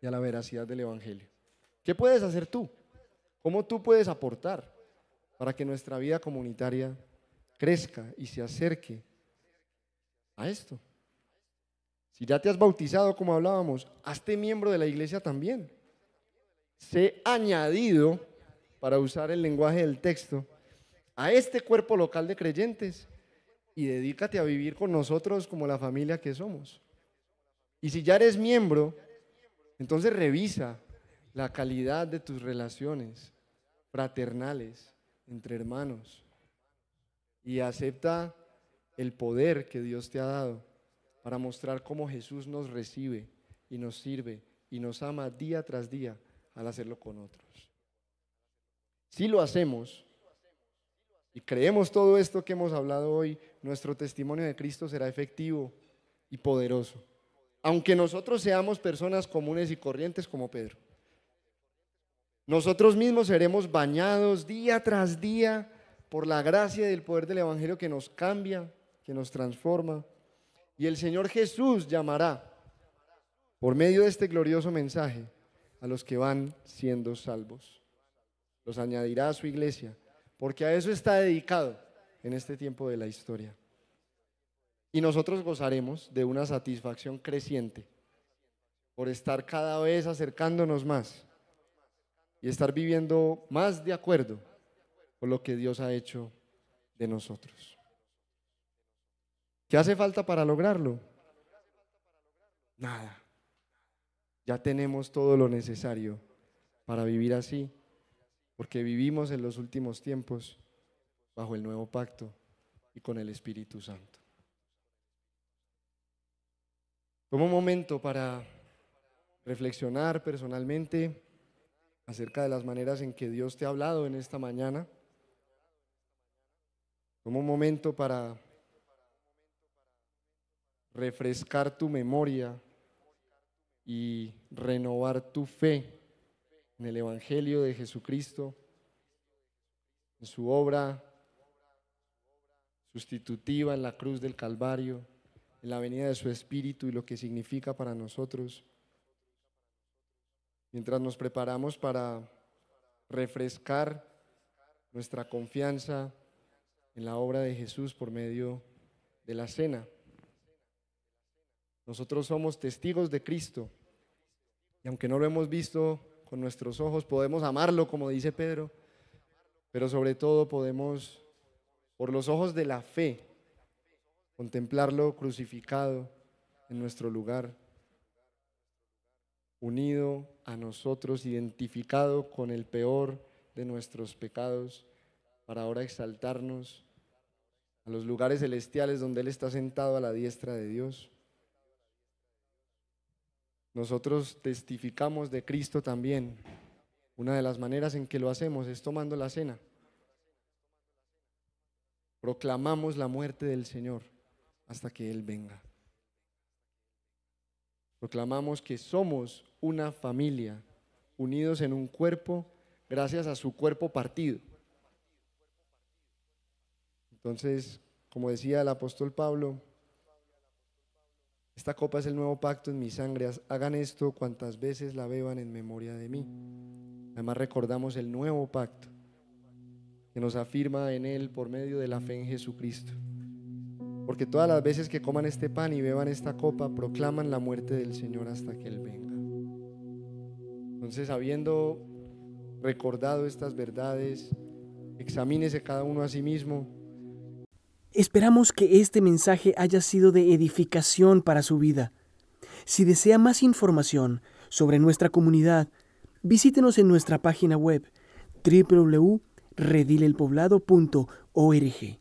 Speaker 2: y a la veracidad del Evangelio? ¿Qué puedes hacer tú? ¿Cómo tú puedes aportar? Para que nuestra vida comunitaria crezca y se acerque a esto. Si ya te has bautizado, como hablábamos, hazte miembro de la iglesia también. Sé añadido, para usar el lenguaje del texto, a este cuerpo local de creyentes y dedícate a vivir con nosotros como la familia que somos. Y si ya eres miembro, entonces revisa la calidad de tus relaciones fraternales, entre hermanos y acepta el poder que Dios te ha dado para mostrar cómo Jesús nos recibe y nos sirve y nos ama día tras día al hacerlo con otros. Si lo hacemos y creemos todo esto que hemos hablado hoy, nuestro testimonio de Cristo será efectivo y poderoso, aunque nosotros seamos personas comunes y corrientes como Pedro. Nosotros mismos seremos bañados día tras día por la gracia y el poder del Evangelio que nos cambia, que nos transforma. Y el Señor Jesús llamará por medio de este glorioso mensaje a los que van siendo salvos. Los añadirá a su iglesia, porque a eso está dedicado en este tiempo de la historia. Y nosotros gozaremos de una satisfacción creciente por estar cada vez acercándonos más y estar viviendo más de acuerdo con lo que Dios ha hecho de nosotros. ¿Qué hace falta para lograrlo? Nada. Ya tenemos todo lo necesario para vivir así, porque vivimos en los últimos tiempos bajo el nuevo pacto y con el Espíritu Santo. Tomo un momento para reflexionar personalmente acerca de las maneras en que Dios te ha hablado en esta mañana. Toma un momento para refrescar tu memoria y renovar tu fe en el Evangelio de Jesucristo, en su obra sustitutiva en la cruz del Calvario, en la venida de su Espíritu y lo que significa para nosotros. Mientras nos preparamos para refrescar nuestra confianza en la obra de Jesús por medio de la cena. Nosotros somos testigos de Cristo y aunque no lo hemos visto con nuestros ojos, podemos amarlo, como dice Pedro, pero sobre todo podemos, por los ojos de la fe, contemplarlo crucificado en nuestro lugar, unido a nosotros, identificado con el peor de nuestros pecados, para ahora exaltarnos a los lugares celestiales donde Él está sentado a la diestra de Dios. Nosotros testificamos de Cristo también. Una de las maneras en que lo hacemos es tomando la cena. Proclamamos la muerte del Señor hasta que Él venga. Proclamamos que somos una familia, unidos en un cuerpo, gracias a su cuerpo partido. Entonces, como decía el apóstol Pablo, esta copa es el nuevo pacto en mi sangre. Hagan esto cuantas veces la beban en memoria de mí. Además recordamos el nuevo pacto que nos afirma en él por medio de la fe en Jesucristo. Porque todas las veces que coman este pan y beban esta copa, proclaman la muerte del Señor hasta que Él venga. Entonces, habiendo recordado estas verdades, examínese cada uno a sí mismo
Speaker 1: Esperamos que este mensaje haya sido de edificación para su vida. Si desea más información sobre nuestra comunidad, visítenos en nuestra página web www.redilelpoblado.org.